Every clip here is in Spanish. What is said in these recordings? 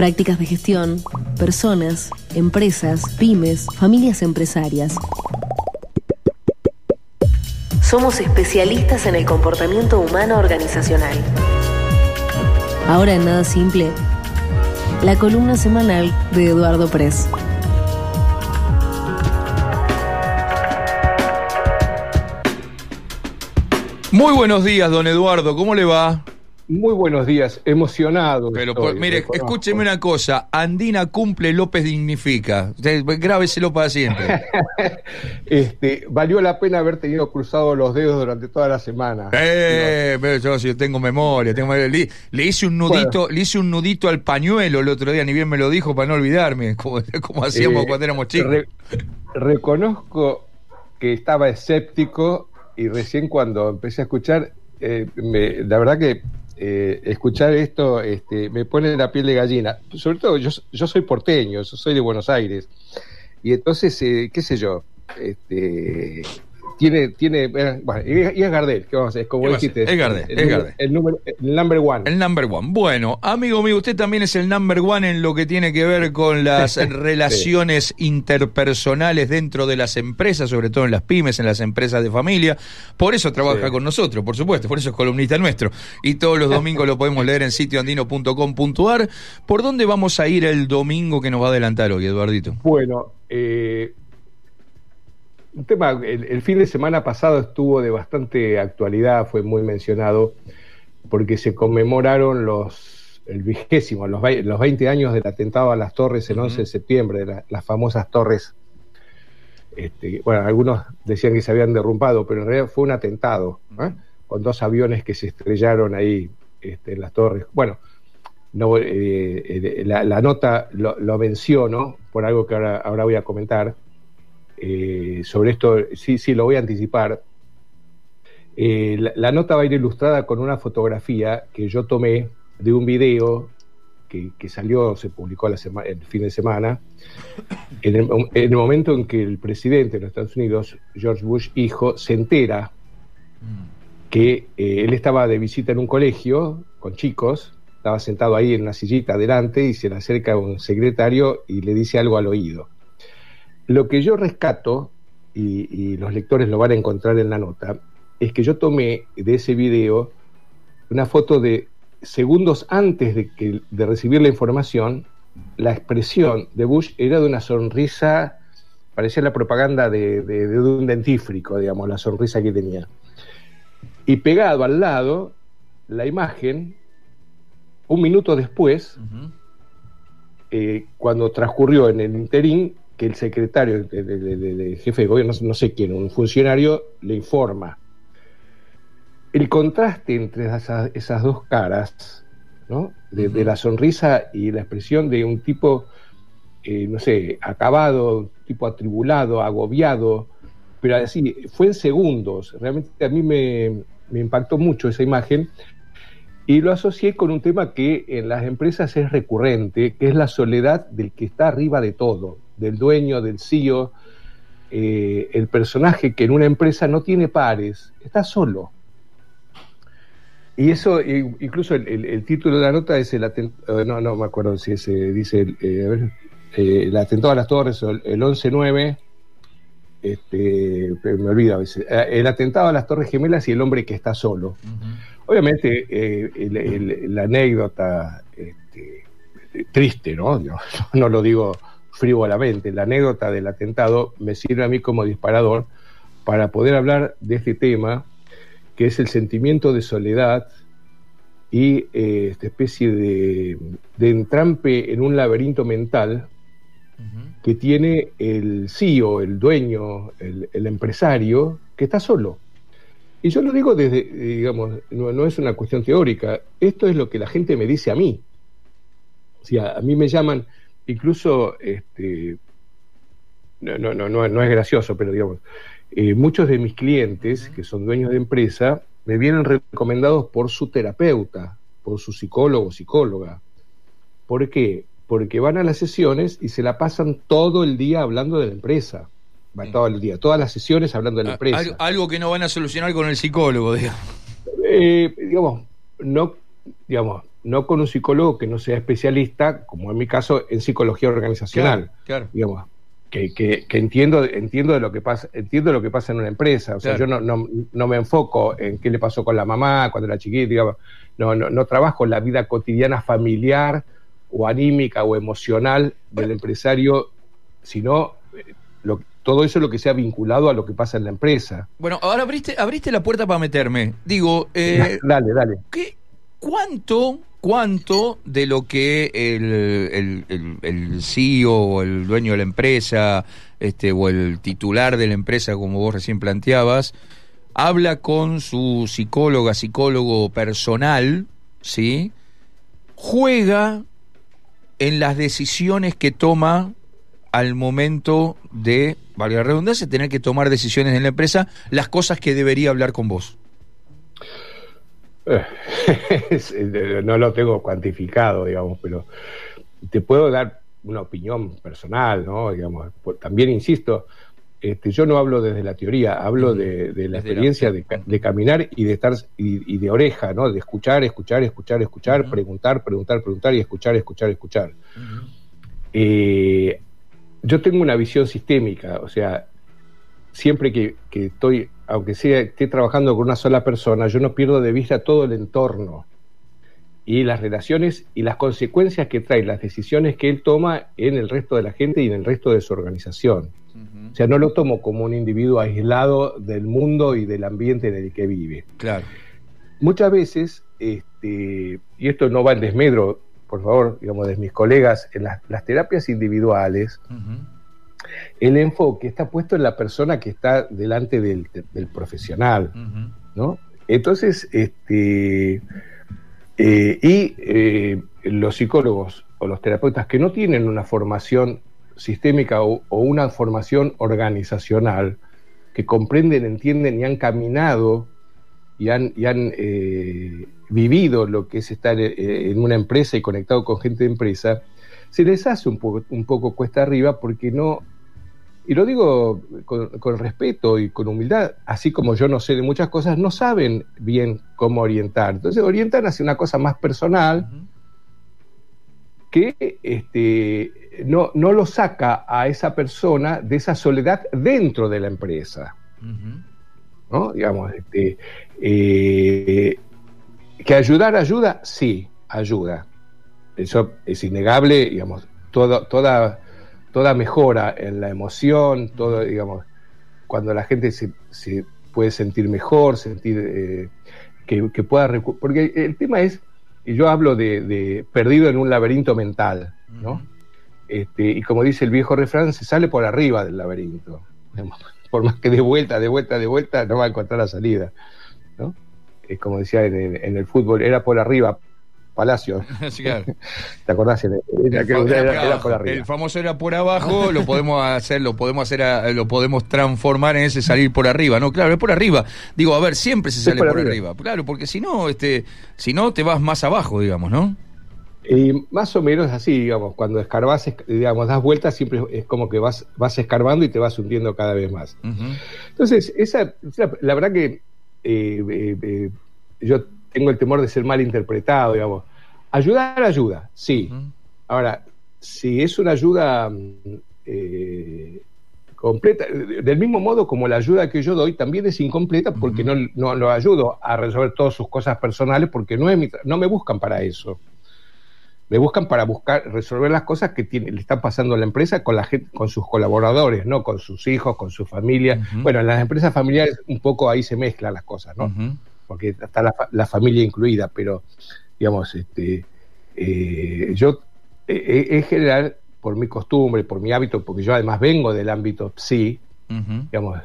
Prácticas de gestión, personas, empresas, pymes, familias empresarias. Somos especialistas en el comportamiento humano organizacional. Ahora en Nada Simple, la columna semanal de Eduardo Press. Muy buenos días, don Eduardo, ¿cómo le va? Muy buenos días, emocionado. Pero mire, escúcheme una cosa, Andina cumple, López dignifica. Grábeselo para siempre. este, valió la pena haber tenido cruzados los dedos durante toda la semana. Eh, pero yo, tengo memoria, tengo Le, hice un nudito, le hice un nudito al pañuelo el otro día, ni bien me lo dijo para no olvidarme, como, hacíamos eh, cuando éramos chicos. reconozco que estaba escéptico y recién cuando empecé a escuchar, eh, la verdad que eh, escuchar esto este, me pone la piel de gallina. Sobre todo, yo, soy porteño, yo soy de Buenos Aires. Y entonces, eh, qué sé yo, este, tiene, tiene, eh, bueno, y es Gardel, ¿qué vamos a hacer? Como dijiste. Es Gardel, el, es Gardel. El, número, el number one. El number one. Bueno, amigo mío, usted también es el number one en lo que tiene que ver con las relaciones interpersonales dentro de las empresas, sobre todo en las pymes, en las empresas de familia. Por eso trabaja con nosotros, por supuesto, por eso es columnista nuestro. Y todos los domingos lo podemos leer en sitioandino.com.ar. ¿Por dónde vamos a ir el domingo que nos va a adelantar hoy, Eduardito? Bueno, eh, un tema, el, fin de semana pasado estuvo de bastante actualidad, fue muy mencionado, porque se conmemoraron los, el vigésimo, los, los 20 años del atentado a las torres el 11 de septiembre, las famosas torres. Este, bueno, algunos decían que se habían derrumbado, pero en realidad fue un atentado, ¿eh? con dos aviones que se estrellaron ahí este, en las torres. Bueno, no, eh, eh, la, nota lo, lo, menciono por algo que ahora, ahora voy a comentar eh, sobre esto sí, sí, lo voy a anticipar. Eh, la, nota va a ir ilustrada con una fotografía que yo tomé de un video que, salió, se publicó el fin de semana, en el, momento en que el presidente de los Estados Unidos, George Bush, hijo, se entera que eh, él estaba de visita en un colegio con chicos, estaba sentado ahí en una sillita adelante y se le acerca un secretario y le dice algo al oído. Lo que yo rescato, y, los lectores lo van a encontrar en la nota, es que yo tomé de ese video una foto de segundos antes de, que, de recibir la información, la expresión de Bush era de una sonrisa, parecía la propaganda de, un dentífrico, digamos, la sonrisa que tenía. Y pegado al lado, la imagen, un minuto después, eh, cuando transcurrió en el interín, que el secretario, de, jefe de gobierno, no, sé quién, un funcionario, le informa. El contraste entre esas, dos caras, ¿no? De, la sonrisa y la expresión de un tipo, eh, no sé, acabado, un tipo atribulado, agobiado, pero así, fue en segundos. Realmente a mí me, me impactó mucho esa imagen y lo asocié con un tema que en las empresas es recurrente, que es la soledad del que está arriba de todo del dueño, del CEO, eh, el personaje que en una empresa no tiene pares, está solo. Y eso, incluso el, título de la nota es el atentado, eh, no, no me acuerdo si ese dice, eh, a ver, el atentado a las torres, el 11-9, este, me olvido a veces, el atentado a las torres gemelas y el hombre que está solo. Obviamente, la anécdota este, triste, ¿no? no lo digo frívolamente. La anécdota del atentado me sirve a mí como disparador para poder hablar de este tema, que es el sentimiento de soledad y eh, esta especie de, entrampe en un laberinto mental que tiene el CEO, el dueño, el, empresario, que está solo. Y yo lo digo desde, digamos, no, no, es una cuestión teórica, esto es lo que la gente me dice a mí. O sea, a mí me llaman, incluso, este, no, no, no, no, es gracioso, pero digamos, eh, muchos de mis clientes que son dueños de empresa me vienen recomendados por su terapeuta, por su psicólogo o psicóloga. ¿Por qué? Porque van a las sesiones y se la pasan todo el día hablando de la empresa. Va todo el día, todas las sesiones hablando de la empresa. Algo, que no van a solucionar con el psicólogo, digamos. Eh, digamos, no, digamos, no con un psicólogo que no sea especialista, como en mi caso, en psicología organizacional. Claro, Digamos, que, que, entiendo, entiendo de lo que pasa, entiendo lo que pasa en una empresa. O sea, yo no, no, no, me enfoco en qué le pasó con la mamá cuando era chiquita, digamos, no, no, no trabajo en la vida cotidiana familiar o anímica o emocional del empresario, sino eh, lo, todo eso es lo que sea vinculado a lo que pasa en la empresa. Bueno, ahora abriste, abriste la puerta para meterme. Digo, eh, dale, dale. ¿qué, ¿Cuánto cuánto de lo que el, el, el, CEO o el dueño de la empresa este, o el titular de la empresa, como vos recién planteabas, habla con su psicóloga, psicólogo personal, ¿sí? Juega en las decisiones que toma al momento de, valga la redundancia, tener que tomar decisiones en la empresa, las cosas que debería hablar con vos. Eh, no lo tengo cuantificado, digamos, pero te puedo dar una opinión personal, ¿no? Digamos, también insisto, este, yo no hablo desde la teoría, hablo de, la experiencia de, caminar y de estar y, de oreja, ¿no? De escuchar, escuchar, escuchar, escuchar, preguntar, preguntar, preguntar y escuchar, escuchar, escuchar. Eh, yo tengo una visión sistémica, o sea, siempre que, que estoy aunque sea, esté trabajando con una sola persona, yo no pierdo de vista todo el entorno y las relaciones y las consecuencias que trae las decisiones que él toma en el resto de la gente y en el resto de su organización. O sea, no lo tomo como un individuo aislado del mundo y del ambiente en el que vive. Claro. Muchas veces, este, y esto no va en desmedro, por favor, digamos, de mis colegas, en las, terapias individuales, el enfoque está puesto en la persona que está delante del, profesional, ¿no? Entonces, este, eh, y eh, los psicólogos o los terapeutas que no tienen una formación sistémica o, una formación organizacional, que comprenden, entienden y han caminado y han, eh, vivido lo que es estar en una empresa y conectado con gente de empresa, se les hace un poco, un poco cuesta arriba porque no, y lo digo con, respeto y con humildad, así como yo no sé de muchas cosas, no saben bien cómo orientar. Entonces orientan hacia una cosa más personal que este, no, no lo saca a esa persona de esa soledad dentro de la empresa. ¿No? Digamos, este, eh, que ayudar ayuda, sí, ayuda. Eso es innegable, digamos, toda, toda toda mejora en la emoción, todo, digamos, cuando la gente se, puede sentir mejor, sentir eh, que, pueda... Porque el tema es, y yo hablo de, perdido en un laberinto mental, ¿no? Este, y como dice el viejo refrán, se sale por arriba del laberinto. Por más que de vuelta, de vuelta, de vuelta, no va a encontrar la salida. ¿no? Es como decía en el fútbol, era por arriba, Palacio. ¿Te acordás? el, famoso era por abajo, lo podemos hacer, lo podemos hacer, lo podemos transformar en ese salir por arriba. No, claro, es por arriba. Digo, a ver, siempre se sale por, arriba. Claro, porque si no, este, si no te vas más abajo, digamos, ¿no? Y más o menos así, digamos, cuando escarbas, digamos, das vueltas, siempre es como que vas, vas escarbando y te vas hundiendo cada vez más. Entonces, esa, la, verdad que eh, eh, eh, yo tengo el temor de ser mal interpretado, digamos. Ayudar ayuda, sí. Ahora, si es una ayuda eh, completa, del mismo modo como la ayuda que yo doy también es incompleta porque no, no, lo ayudo a resolver todas sus cosas personales porque no, es no me buscan para eso. Me buscan para buscar resolver las cosas que tiene, le están pasando a la empresa con la gente, con sus colaboradores, no con sus hijos, con su familia. Bueno, en las empresas familiares un poco ahí se mezclan las cosas, ¿no? Porque está la, la familia incluida, pero digamos, este, eh, yo eh, eh, en general, por mi costumbre, por mi hábito, porque yo además vengo del ámbito psi, digamos,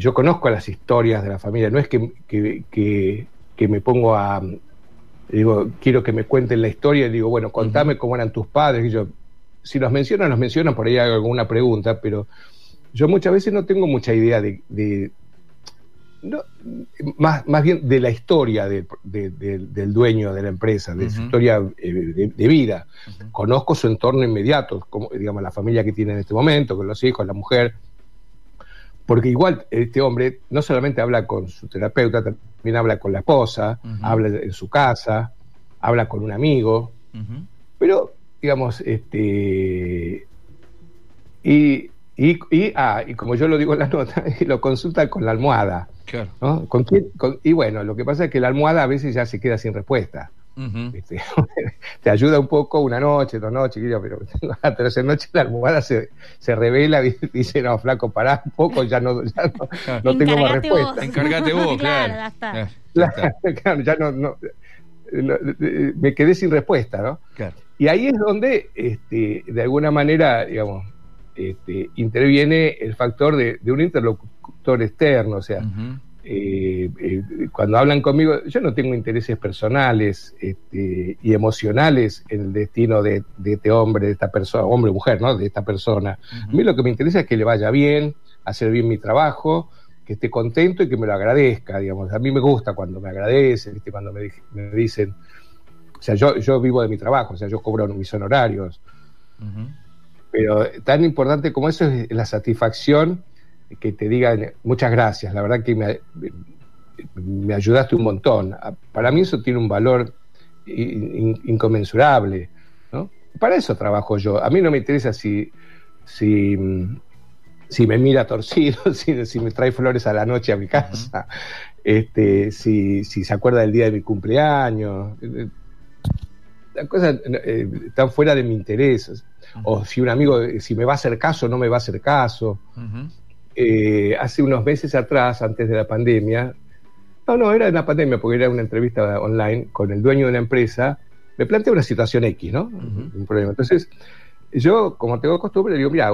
yo conozco las historias de la familia, no es que, que, me pongo a, digo, quiero que me cuenten la historia y digo, bueno, contame cómo eran tus padres, y yo, si los mencionan, los mencionan, por ahí hago alguna pregunta, pero yo muchas veces no tengo mucha idea de, no, más, más bien de la historia del dueño de la empresa, de su historia eh, de, vida. Conozco su entorno inmediato, como, digamos, la familia que tiene en este momento, con los hijos, la mujer. Porque igual este hombre no solamente habla con su terapeuta, también habla con la esposa, habla en su casa, habla con un amigo, pero, digamos, este... Y, y, y, ah, y como yo lo digo en la nota, lo consulta con la almohada. Claro. ¿Con quién? y bueno, lo que pasa es que la almohada a veces ya se queda sin respuesta. te ayuda un poco una noche, dos noches, pero la tercera noche la almohada se, se revela y dice, no, flaco, pará un poco, ya no, ya no, tengo más respuesta. Encárgate vos, claro. claro, ya no, me quedé sin respuesta, ¿no? Y ahí es donde, este, de alguna manera, digamos, este, interviene el factor de, un interlocutor externo, o sea, eh, eh, cuando hablan conmigo, yo no tengo intereses personales este, y emocionales en el destino de, este hombre, de esta persona, hombre o mujer, ¿no? De esta persona. A mí lo que me interesa es que le vaya bien, hacer bien mi trabajo, que esté contento y que me lo agradezca, digamos. A mí me gusta cuando me agradecen, cuando me, dicen, o sea, yo, yo vivo de mi trabajo, o sea, yo cobro mis honorarios. Pero tan importante como eso es la satisfacción que te digan muchas gracias, la verdad que me, me ayudaste un montón. Ah, para mí eso tiene un valor inconmensurable. ¿no? Para eso trabajo yo. A mí no me interesa si, si, si me mira torcido, si, si, me trae flores a la noche a mi casa, este, si, si se acuerda del día de mi cumpleaños. Las cosas eh, están fuera de mi interés. O si un amigo, si me va a hacer caso o no me va a hacer caso. Eh, hace unos meses atrás, antes de la pandemia, no, no, era de la pandemia porque era una entrevista online con el dueño de una empresa, me plantea una situación X, ¿no? Un problema. Entonces, yo, como tengo costumbre, le digo, mira,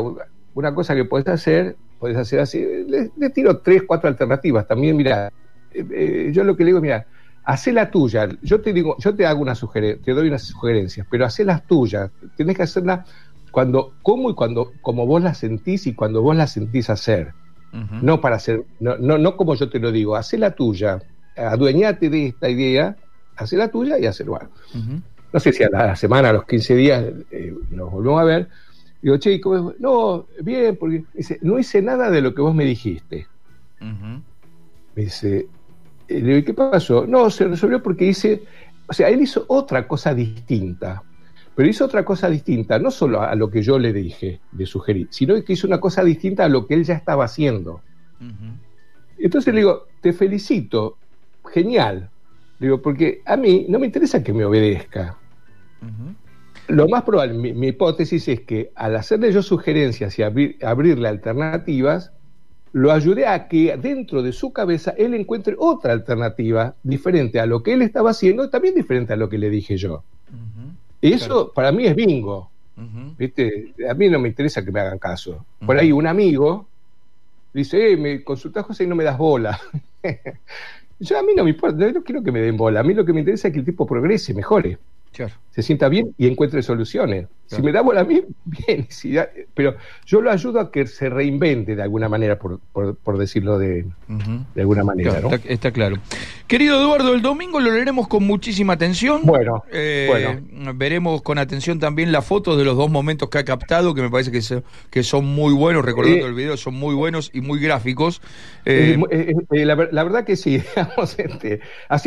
una cosa que puedes hacer, puedes hacer así, le, tiro tres, cuatro alternativas. También, mira, eh, eh, yo lo que le digo, mira, hacé la tuya. Yo te digo, yo te hago una sugerencia, te doy unas sugerencias, pero hacé las tuyas. Tienes que hacerlas cuando, cómo y cuando, como vos la sentís y cuando vos la sentís hacer. No para hacer, no, no, no como yo te lo digo, hacé la tuya, adueñate de esta idea, hacé la tuya y hacelo algo. No sé si a la semana, a los 15 días, eh, nos volvemos a ver. Digo, che, ¿cómo No, bien, porque dice, no hice nada de lo que vos me dijiste. Me dice, eh, ¿qué pasó? No, se resolvió porque hice, o sea, él hizo otra cosa distinta. Pero hizo otra cosa distinta, no solo a lo que yo le dije, le sugerí, sino que hizo una cosa distinta a lo que él ya estaba haciendo. Entonces le digo, te felicito, genial. Le digo, porque a mí no me interesa que me obedezca. Lo más probable, mi, hipótesis es que al hacerle yo sugerencias y abrirle alternativas, lo ayudé a que dentro de su cabeza él encuentre otra alternativa diferente a lo que él estaba haciendo y también diferente a lo que le dije yo. Y eso para mí es bingo. ¿Viste? A mí no me interesa que me hagan caso. Por ahí un amigo dice, eh, me consultas José y no me das bola. Yo a mí no me importa, no quiero que me den bola. A mí lo que me interesa es que el tipo progrese, mejore se sienta bien y encuentre soluciones. Si me da bola a mí, bien, pero yo lo ayudo a que se reinvente de alguna manera, por, por, decirlo de, de, alguna manera. está, claro. Querido Eduardo, el domingo lo leeremos con muchísima atención. Bueno, eh, veremos con atención también las fotos de los dos momentos que ha captado, que me parece que, que son muy buenos, recordando eh, el video, son muy buenos y muy gráficos. Eh, la, verdad que sí, este,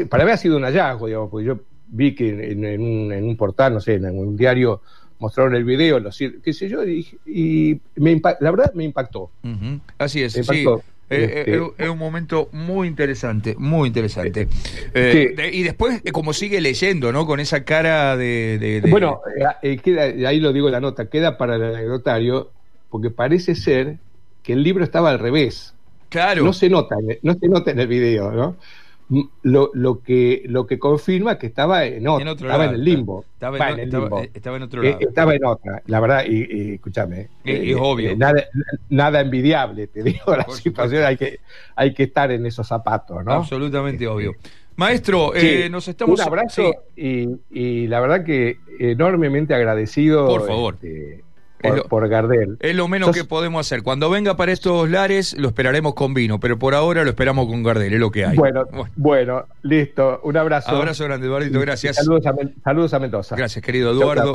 para mí ha sido un hallazgo, digamos, porque yo vi que en, un, portal, no sé, en un diario mostraron el video, qué sé yo, y, me la verdad me impactó. Así es, sí. Eh, este eh, es un momento muy interesante, muy interesante. Eh, y después, como sigue leyendo, ¿no? Con esa cara de... Bueno, queda, ahí lo digo en la nota, queda para el anecdotario, porque parece ser que el libro estaba al revés. Claro. No se nota, no se nota en el video, ¿no? Lo, lo, que, lo que confirma que estaba en, otro, estaba en el limbo. Estaba en, el limbo. Estaba, en otro eh, lado. estaba en otra, la verdad, y, escúchame. Es, eh, obvio. Eh, nada, nada, envidiable, te digo, la situación hay que, hay que estar en esos zapatos, ¿no? Absolutamente obvio. Maestro, nos estamos... Un abrazo y, y, la verdad que enormemente agradecido. Por favor. Este, por, Gardel. Es lo menos que podemos hacer. Cuando venga para estos lares, lo esperaremos con vino, pero por ahora lo esperamos con Gardel, es lo que hay. Bueno, bueno, listo. Un abrazo. Abrazo grande, Eduardo, gracias. Saludos a, saludos a Mendoza. Gracias, querido Eduardo.